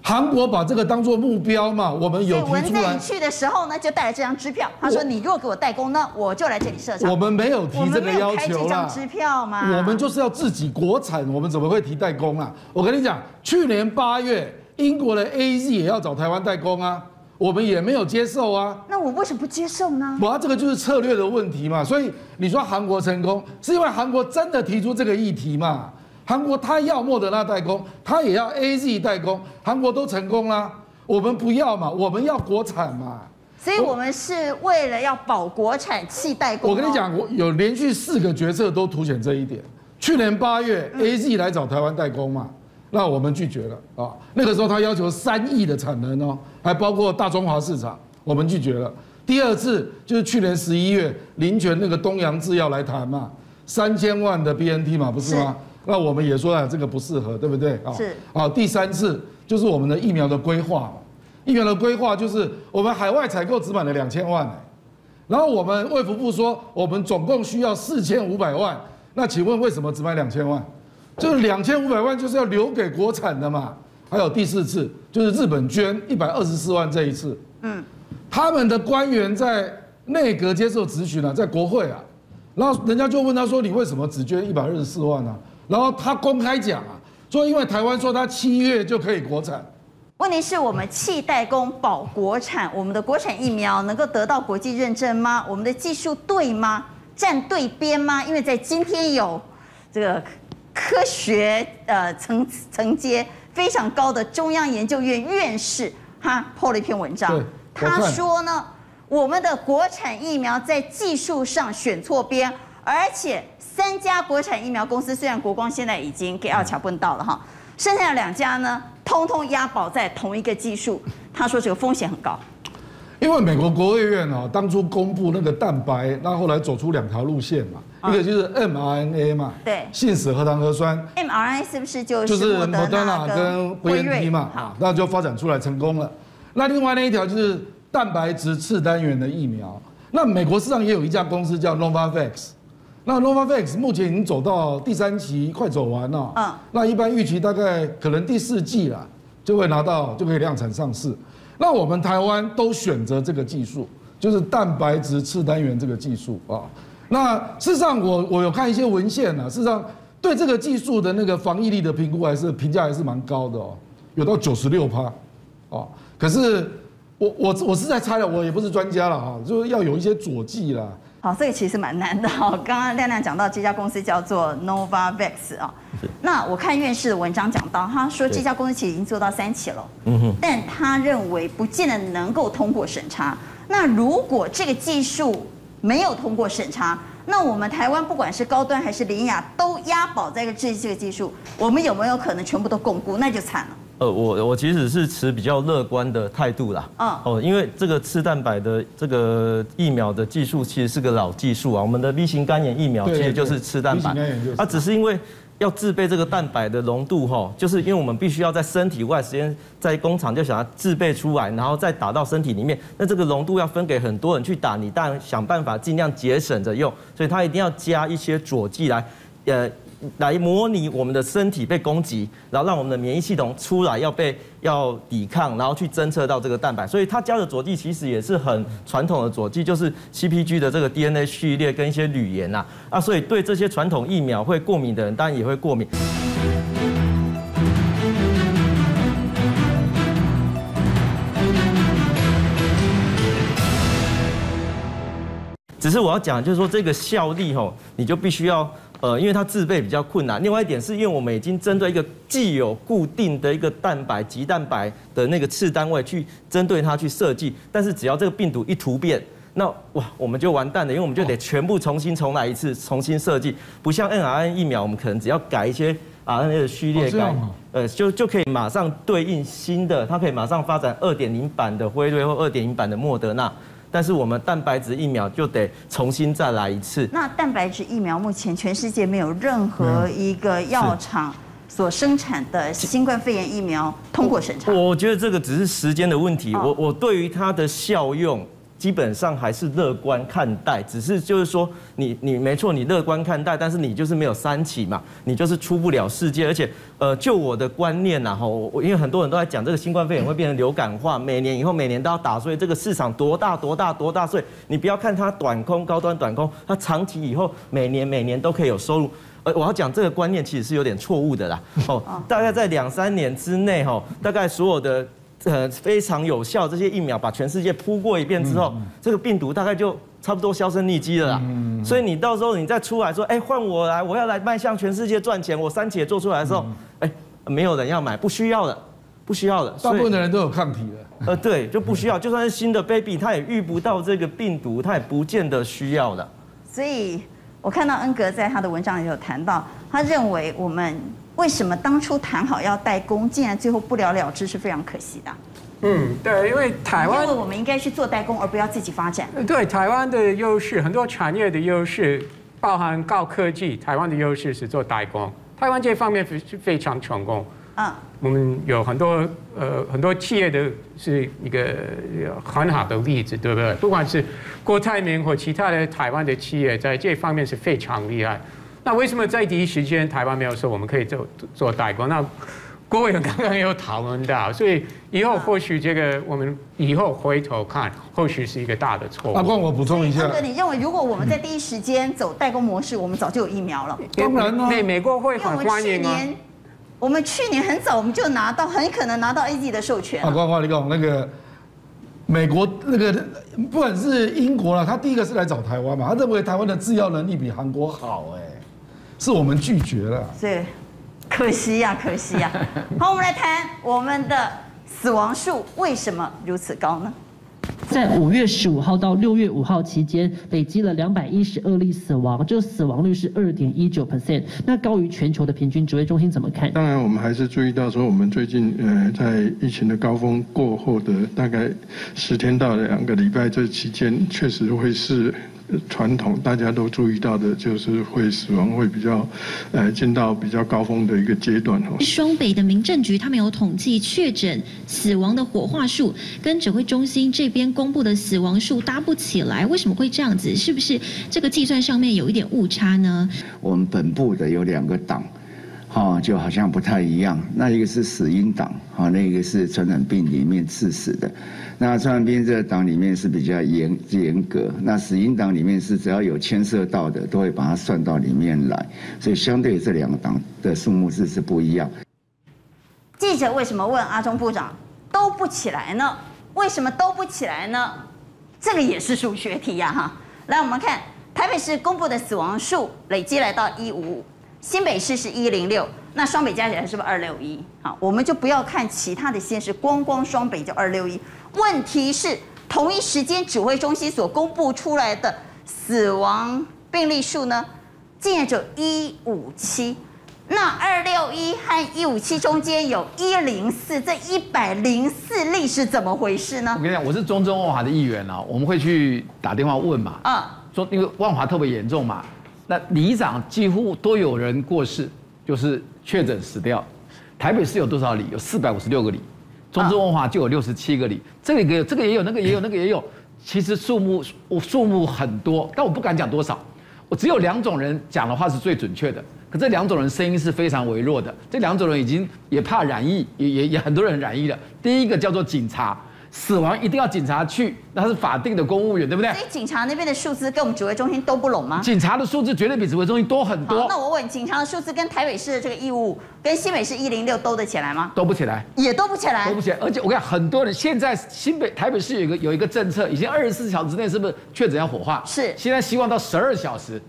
韩国把这个当做目标嘛，我们有。文在寅去的时候呢，就带了这张支票，他说：“你如果给我代工呢，我就来这里设厂。”我们没有提这个要求啦。支票嘛？我们就是要自己国产，我们怎么会提代工啊？我跟你讲，去年八月，英国的 AZ 也要找台湾代工啊，我们也没有接受啊。那我为什么不接受呢？我这个就是策略的问题嘛。所以你说韩国成功，是因为韩国真的提出这个议题嘛？韩国他要莫德纳代工，他也要 AZ 代工，韩国都成功啦，我们不要嘛，我们要国产嘛。所以我们是为了要保国产弃代工。我跟你讲，我有连续四个决策都凸显这一点。去年八月，AZ 来找台湾代工嘛，那我们拒绝了啊。那个时候他要求三亿的产能哦，还包括大中华市场，我们拒绝了。第二次就是去年十一月，林全那个东洋制药来谈嘛，三千万的 BNT 嘛，不是吗？那我们也说啊，这个不适合，对不对啊？是。好，第三次就是我们的疫苗的规划，疫苗的规划就是我们海外采购只买了两千万，然后我们卫福部说我们总共需要四千五百万，那请问为什么只买两千万？就是两千五百万就是要留给国产的嘛。还有第四次就是日本捐一百二十四万这一次，嗯，他们的官员在内阁接受质询了，在国会啊，然后人家就问他说，你为什么只捐一百二十四万呢？然后他公开讲啊，说因为台湾说他七月就可以国产，问题是我们弃代工保国产，我们的国产疫苗能够得到国际认证吗？我们的技术对吗？站对边吗？因为在今天有这个科学呃层层阶非常高的中央研究院院士，他 po 了一篇文章，他说呢，我们的国产疫苗在技术上选错边，而且。三家国产疫苗公司，虽然国光现在已经给二桥问到了哈，剩下的两家呢，通通押宝在同一个技术。他说这个风险很高，因为美国国务院啊，当初公布那个蛋白，那后来走出两条路线嘛，一个就是 mRNA 嘛，对，信使核糖核酸，mRNA 是不是就就是莫德纳跟辉瑞嘛，好，那就发展出来成功了。那另外那一条就是蛋白质次单元的疫苗，那美国市场也有一家公司叫 Novavax。那 Novavax 目前已经走到第三期，快走完了。嗯，那一般预期大概可能第四季了，就会拿到，就可以量产上市。那我们台湾都选择这个技术，就是蛋白质次单元这个技术啊。那事实上我，我我有看一些文献啊，事实上对这个技术的那个防疫力的评估还是评价还是蛮高的哦，有到九十六趴。哦，可是我我我是在猜了，我也不是专家了啊，就是要有一些佐剂啦。好，这个其实蛮难的 *laughs* 哈。刚刚亮亮讲到这家公司叫做 Novavax 啊，那我看院士的文章讲到，他说这家公司其实已经做到三期了，嗯哼，但他认为不见得能够通过审查。那如果这个技术没有通过审查，那我们台湾不管是高端还是林雅都押宝在这这个技术，我们有没有可能全部都巩固？那就惨了。呃，我我其实是持比较乐观的态度啦。哦哦，因为这个次蛋白的这个疫苗的技术其实是个老技术啊。我们的 V 型肝炎疫苗其实就是次蛋白，它只是因为要制备这个蛋白的浓度哈，就是因为我们必须要在身体外，时间在工厂就想要制备出来，然后再打到身体里面。那这个浓度要分给很多人去打，你当然想办法尽量节省着用，所以它一定要加一些佐剂来，呃。来模拟我们的身体被攻击，然后让我们的免疫系统出来要被要抵抗，然后去侦测到这个蛋白。所以它加的佐剂其实也是很传统的佐剂，就是 CpG 的这个 DNA 序列跟一些铝盐呐啊，所以对这些传统疫苗会过敏的人当然也会过敏。只是我要讲，就是说这个效力吼，你就必须要。呃，因为它制备比较困难。另外一点是因为我们已经针对一个既有固定的一个蛋白及蛋白的那个次单位去针对它去设计，但是只要这个病毒一突变，那哇，我们就完蛋了，因为我们就得全部重新重来一次，重新设计。不像 mRNA 疫苗，我们可能只要改一些 RNA 的序列改，呃，就就可以马上对应新的，它可以马上发展二点零版的辉瑞或二点零版的莫德纳。但是我们蛋白质疫苗就得重新再来一次。那蛋白质疫苗目前全世界没有任何一个药厂所生产的新冠肺炎疫苗通过审查。我觉得这个只是时间的问题。我我对于它的效用基本上还是乐观看待，只是就是说你你没错，你乐观看待，但是你就是没有三起嘛，你就是出不了世界，而且呃，就我的观念呐，哈，我因为很多人都在讲这个新冠肺炎会变成流感化，每年以后每年都要打，所以这个市场多大多大多大，所以你不要看它短空高端短空，它长期以后每年每年都可以有收入。呃，我要讲这个观念其实是有点错误的啦，哦，大概在两三年之内哈，大概所有的。呃，非常有效，这些疫苗把全世界铺过一遍之后，这个病毒大概就差不多销声匿迹了啦。所以你到时候你再出来说，哎，换我来，我要来迈向全世界赚钱，我三姐做出来的时候，哎，没有人要买，不需要的，不需要的。大部分的人都有抗体的。*laughs* 呃，对，就不需要，就算是新的 baby，他也遇不到这个病毒，他也不见得需要的。所以我看到恩格在他的文章里有谈到，他认为我们。为什么当初谈好要代工，竟然最后不了了之，是非常可惜的。嗯，对，因为台湾，因为我们应该去做代工，而不要自己发展。对，台湾的优势，很多产业的优势，包含高科技，台湾的优势是做代工。台湾这方面是非常成功。嗯，我们有很多呃很多企业的是一个很好的例子，对不对？不管是郭台铭或其他的台湾的企业，在这方面是非常厉害。那为什么在第一时间台湾没有说我们可以做做代工？那郭委员刚刚也有讨论到，所以以后或许这个我们以后回头看，或许是一个大的错误。阿光，我补充一下。哥，你认为如果我们在第一时间走代工模式，我们早就有疫苗了？当然了，美美国会很欢迎啊。我们去年很早我们就拿到，很可能拿到 AZ 的授权。阿光，我跟你讲，那个美国那个不管是英国了，他第一个是来找台湾嘛，他认为台湾的制药能力比韩国好，哎。是我们拒绝了，对，可惜呀，可惜呀。*laughs* 好，我们来谈我们的死亡数为什么如此高呢？在五月十五号到六月五号期间，累积了两百一十二例死亡，这个死亡率是二点一九 percent，那高于全球的平均。指挥中心怎么看？当然，我们还是注意到说，我们最近呃，在疫情的高峰过后的大概十天到两个礼拜这期间，确实会是。传统大家都注意到的，就是会死亡会比较，呃，进到比较高峰的一个阶段哦。双北的民政局他们有统计确诊死亡的火化数，跟指挥中心这边公布的死亡数搭不起来，为什么会这样子？是不是这个计算上面有一点误差呢？我们本部的有两个档。哈，就好像不太一样。那一个是死因档，哈，那一个是传染病里面致死的。那传染病这个档里面是比较严严格。那死因档里面是只要有牵涉到的，都会把它算到里面来。所以相对这两个档的数目是是不一样。记者为什么问阿中部长都不起来呢？为什么都不起来呢？这个也是数学题呀，哈。来，我们看台北市公布的死亡数累计来到一五五。新北市是一零六，那双北加起来是不是二六一？好，我们就不要看其他的县市，光光双北就二六一。问题是同一时间指挥中心所公布出来的死亡病例数呢，竟然只有一五七。那二六一和一五七中间有一零四，这一百零四例是怎么回事呢？我跟你讲，我是中中万华的议员啊，我们会去打电话问嘛，啊，说因为万华特别严重嘛。那里长几乎都有人过世，就是确诊死掉。台北市有多少里？有四百五十六个里，中正万华就有六十七个里。这个这个也有，那个也有，那个也有。其实数目我数目很多，但我不敢讲多少。我只有两种人讲的话是最准确的，可这两种人声音是非常微弱的。这两种人已经也怕染疫，也也也很多人染疫了。第一个叫做警察。死亡一定要警察去，那是法定的公务员，对不对？所以警察那边的数字跟我们指挥中心都不拢吗？警察的数字绝对比指挥中心多很多。那我问，警察的数字跟台北市的这个义务跟新北市一零六兜得起来吗？兜不起来，也兜不起来，兜不起来。而且我跟你讲，很多人现在新北、台北市有一个有一个政策，已经二十四小时之内是不是确诊要火化？是。现在希望到十二小时，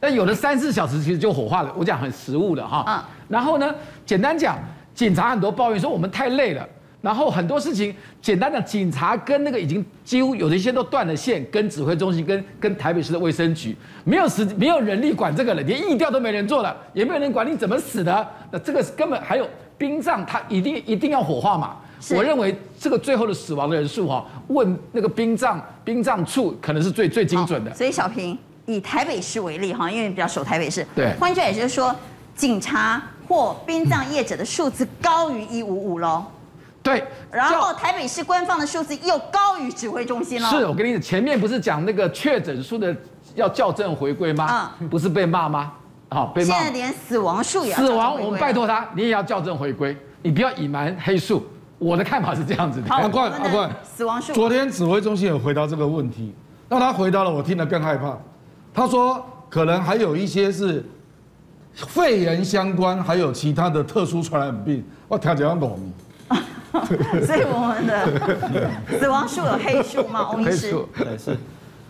但有的三四小时其实就火化了。我讲很实务的哈。嗯。然后呢，简单讲，警察很多抱怨说我们太累了。然后很多事情，简单的警察跟那个已经几乎有的一些都断了线，跟指挥中心、跟跟台北市的卫生局没有时没有人力管这个了，连疫调都没人做了，也没有人管你怎么死的。那这个根本还有殡葬，他一定一定要火化嘛？我认为这个最后的死亡的人数哈，问那个殡葬殡葬处可能是最最精准的。所以小平以台北市为例哈，因为比较熟台北市，对，换句话也就是说，警察或殡葬业者的数字高于一五五喽。对，然后台北市官方的数字又高于指挥中心了。是我跟你讲，前面不是讲那个确诊数的要校正回归吗？嗯，不是被骂吗？好，被骂。现在连死亡数也要死亡，我们拜托他，你也要校正回归，你不要隐瞒黑数。我的看法是这样子的。阿冠，阿冠，死亡数。昨天指挥中心有回答这个问题，那他回答了，我听得更害怕。他说可能还有一些是肺炎相关，还有其他的特殊传染病。我听这样懂。所以我们的死亡数有黑数吗？*laughs* 翁医师？对，是。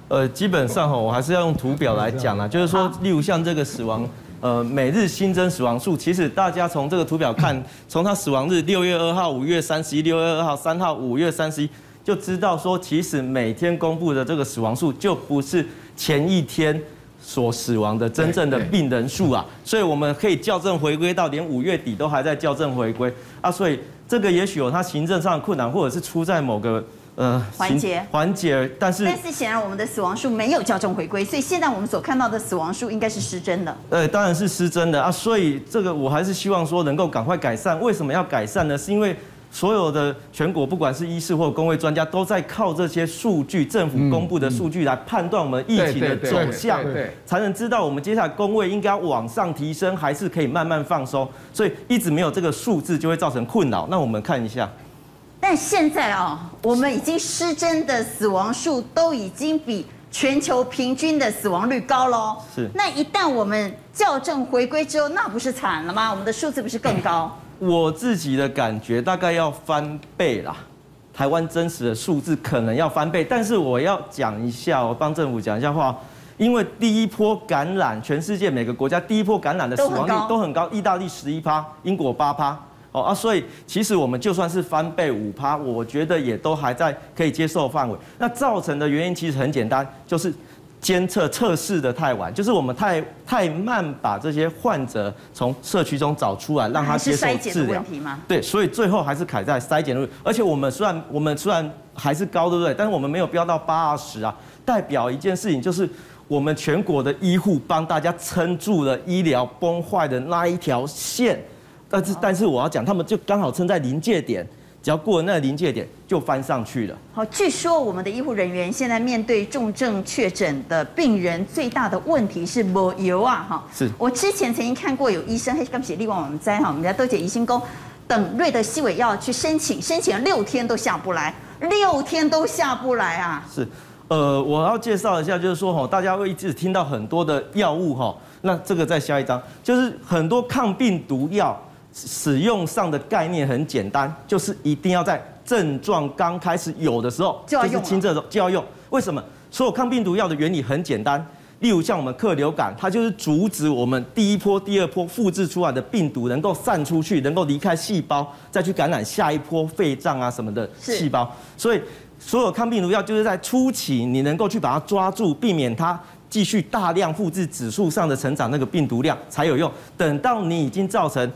呃，基本上哈，我还是要用图表来讲啦，就是说，例如像这个死亡，呃，每日新增死亡数，其实大家从这个图表看，*laughs* 从它死亡日六月二号、五月三十一、六月二号、三号、五月三十一，就知道说，其实每天公布的这个死亡数，就不是前一天所死亡的真正的病人数啊。所以我们可以校正回归到连五月底都还在校正回归啊，所以。这个也许有它行政上的困难，或者是出在某个呃环节环节，但是但是显然我们的死亡数没有校正回归，所以现在我们所看到的死亡数应该是失真的。呃，当然是失真的啊，所以这个我还是希望说能够赶快改善。为什么要改善呢？是因为。所有的全国，不管是医师或工位专家，都在靠这些数据，政府公布的数据来判断我们疫情的走向，才能知道我们接下来工位应该往上提升，还是可以慢慢放松。所以一直没有这个数字，就会造成困扰。那我们看一下，但现在啊，我们已经失真的死亡数都已经比全球平均的死亡率高喽。是。那一旦我们校正回归之后，那不是惨了吗？我们的数字不是更高？我自己的感觉大概要翻倍啦，台湾真实的数字可能要翻倍，但是我要讲一下，我帮政府讲一下话，因为第一波感染，全世界每个国家第一波感染的死亡率都很高，意大利十一趴，英国八趴，哦啊，所以其实我们就算是翻倍五趴，我觉得也都还在可以接受范围。那造成的原因其实很简单，就是。监测测试的太晚，就是我们太太慢把这些患者从社区中找出来，让他接受治疗。对，所以最后还是卡在筛检的。而且我们虽然我们虽然还是高，对不对？但是我们没有飙到八十啊，代表一件事情就是我们全国的医护帮大家撑住了医疗崩坏的那一条线。但是但是我要讲，他们就刚好撑在临界点。只要过了那个临界点，就翻上去了。好，据说我们的医护人员现在面对重症确诊的病人，最大的问题是没油啊！哈，是我之前曾经看过有医生，还是刚写力旺我们在哈，我们家豆姐宜兴宫等瑞德西韦药去申请，申请了六天都下不来，六天都下不来啊！是，呃，我要介绍一下，就是说哈，大家会一直听到很多的药物哈，那这个再下一张，就是很多抗病毒药。使用上的概念很简单，就是一定要在症状刚开始有的时候，就要用，就是轻症的时候就要用。为什么？所有抗病毒药的原理很简单，例如像我们克流感，它就是阻止我们第一波、第二波复制出来的病毒能够散出去，能够离开细胞，再去感染下一波肺脏啊什么的细胞。所以所有抗病毒药就是在初期，你能够去把它抓住，避免它继续大量复制指数上的成长，那个病毒量才有用。等到你已经造成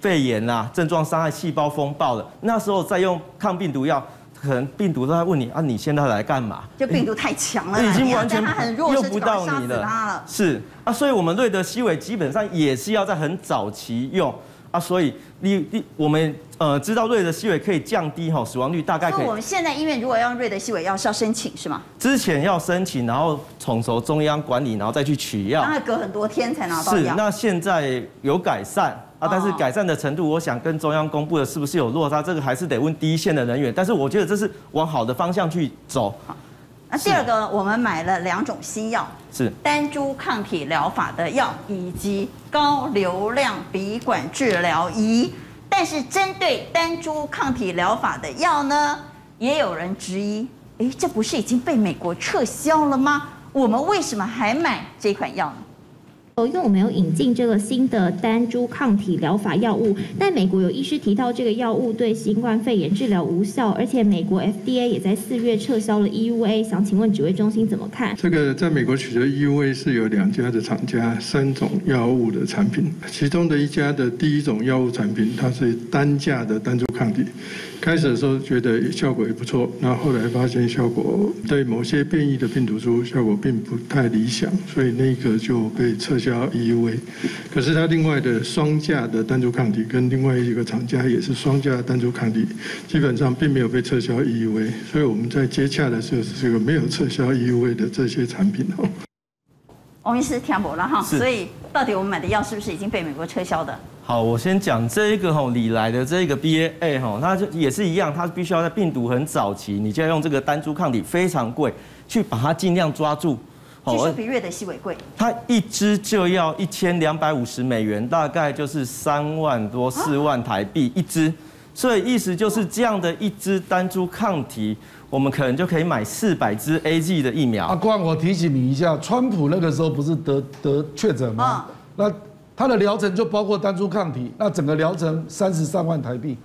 肺炎呐、啊，症状伤害、细胞风暴了，那时候再用抗病毒药，可能病毒都在问你啊，你现在来干嘛？就病毒太强了，已经完全用不到你了。是啊，所以我们瑞德西韦基本上也是要在很早期用啊，所以你你我们呃知道瑞德西韦可以降低哈死亡率，大概可以。那我们现在医院如果要用瑞德西韦药是要申请是吗？之前要申请，然后统筹中央管理，然后再去取药，大概隔很多天才拿到药。是，那现在有改善。啊，但是改善的程度，我想跟中央公布的是不是有落差？这个还是得问第一线的人员。但是我觉得这是往好的方向去走。好，那第二个，我们买了两种新药，是单株抗体疗法的药，以及高流量鼻管治疗仪。但是针对单株抗体疗法的药呢，也有人质疑，诶，这不是已经被美国撤销了吗？我们为什么还买这款药呢？因为我们有引进这个新的单株抗体疗法药物，但美国有医师提到这个药物对新冠肺炎治疗无效，而且美国 FDA 也在四月撤销了 EUA。想请问指挥中心怎么看？这个在美国取得 EUA 是有两家的厂家，三种药物的产品，其中的一家的第一种药物产品，它是单价的单株抗体。开始的时候觉得效果也不错，那后来发现效果对某些变异的病毒株效果并不太理想，所以那个就被撤销。销 EUA，可是它另外的双价的单株抗体跟另外一个厂家也是双价单株抗体，基本上并没有被撤销 EUV，所以我们在接洽的时候是这个没有撤销 EUV 的这些产品哦。王医师听不了哈，所以到底我们买的药是不是已经被美国撤销的？好，我先讲这一个吼，李来的这个 BA 哈，它就也是一样，它必须要在病毒很早期，你就要用这个单株抗体非常贵，去把它尽量抓住。据说比瑞德西韦贵。它一支就要一千两百五十美元，大概就是三万多四万台币一支，所以意思就是这样的一支单株抗体。我们可能就可以买四百支 A G 的疫苗。阿冠，我提醒你一下，川普那个时候不是得得确诊吗？那他的疗程就包括单株抗体，那整个疗程三十三万台币。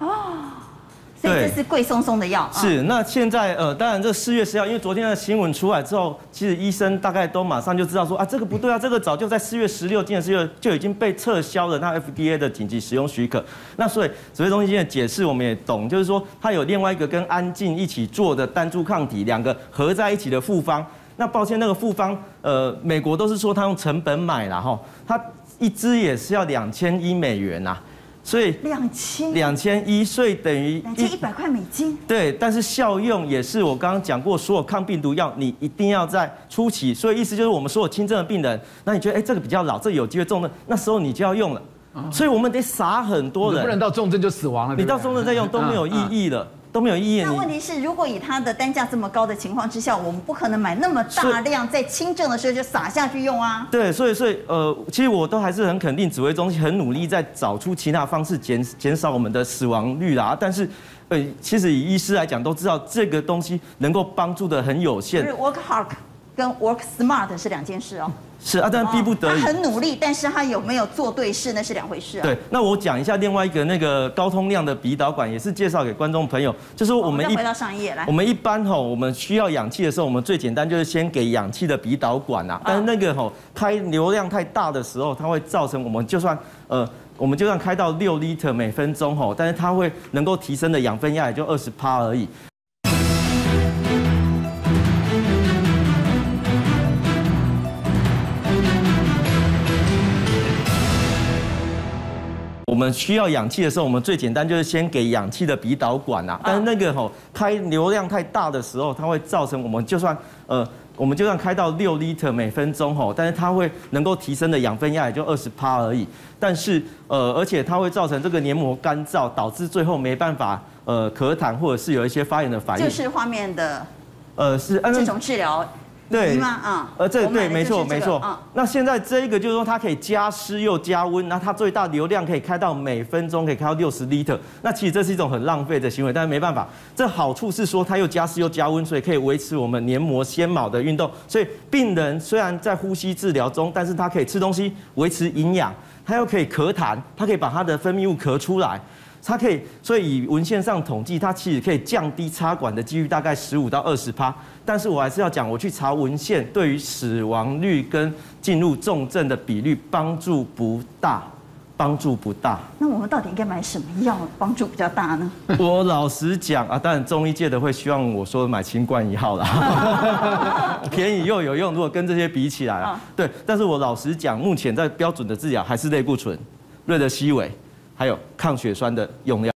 对，这是贵松松的药。是，那现在呃，当然这四月十号，因为昨天的新闻出来之后，其实医生大概都马上就知道说啊，这个不对啊，这个早就在四月十六，今年四月就已经被撤销了，那 FDA 的紧急使用许可。那所以指挥中心的解释我们也懂，就是说它有另外一个跟安进一起做的单株抗体，两个合在一起的复方。那抱歉，那个复方，呃，美国都是说他用成本买了哈，它一支也是要两千一美元呐。所以两千两千一，所以等于两千一百块美金。对，但是效用也是我刚刚讲过，所有抗病毒药你一定要在初期。所以意思就是，我们所有轻症的病人，那你觉得哎这个比较老，这个有机会重症，那时候你就要用了。所以我们得撒很多人，不能到重症就死亡了。你到重症再用都没有意义了。都没有意义。那问题是，如果以它的单价这么高的情况之下，我们不可能买那么大量，在轻症的时候就撒下去用啊。对，所以所以呃，其实我都还是很肯定，指挥中心很努力在找出其他方式减减少我们的死亡率啦。但是，呃，其实以医师来讲，都知道这个东西能够帮助的很有限。就是 work hard 跟 work smart 是两件事哦。是啊，但逼不得已。他很努力，但是他有没有做对事，那是两回事啊。对，那我讲一下另外一个那个高通量的鼻导管，也是介绍给观众朋友，就是我们一回到上一页来，我们一般吼，我们需要氧气的时候，我们最简单就是先给氧气的鼻导管啊。但是那个吼开流量太大的时候，它会造成我们就算呃，我们就算开到六 liter 每分钟吼，但是它会能够提升的氧分压也就二十趴而已。们需要氧气的时候，我们最简单就是先给氧气的鼻导管啊。但是那个吼开流量太大的时候，它会造成我们就算呃，我们就算开到六 liter 每分钟吼，但是它会能够提升的氧分压也就二十帕而已。但是呃，而且它会造成这个黏膜干燥，导致最后没办法呃咳痰或者是有一些发炎的反应。就是画面的呃是这种治疗。对吗？啊，呃，这对，没错，没错。嗯，那现在这一个就是说，它可以加湿又加温，那它最大流量可以开到每分钟可以开到六十 liter。那其实这是一种很浪费的行为，但是没办法。这好处是说，它又加湿又加温，所以可以维持我们黏膜纤毛的运动。所以病人虽然在呼吸治疗中，但是他可以吃东西维持营养，他又可以咳痰，他可以把他的分泌物咳出来。它可以，所以以文献上统计，它其实可以降低插管的几率大概十五到二十趴。但是我还是要讲，我去查文献，对于死亡率跟进入重症的比率帮助不大，帮助不大。那我们到底应该买什么药帮助比较大呢？我老实讲啊，当然中医界的会希望我说买清冠一号啦，*laughs* 便宜又有用。如果跟这些比起来啊，对。但是我老实讲，目前在标准的治疗还是类固醇、瑞德西韦。还有抗血栓的用药。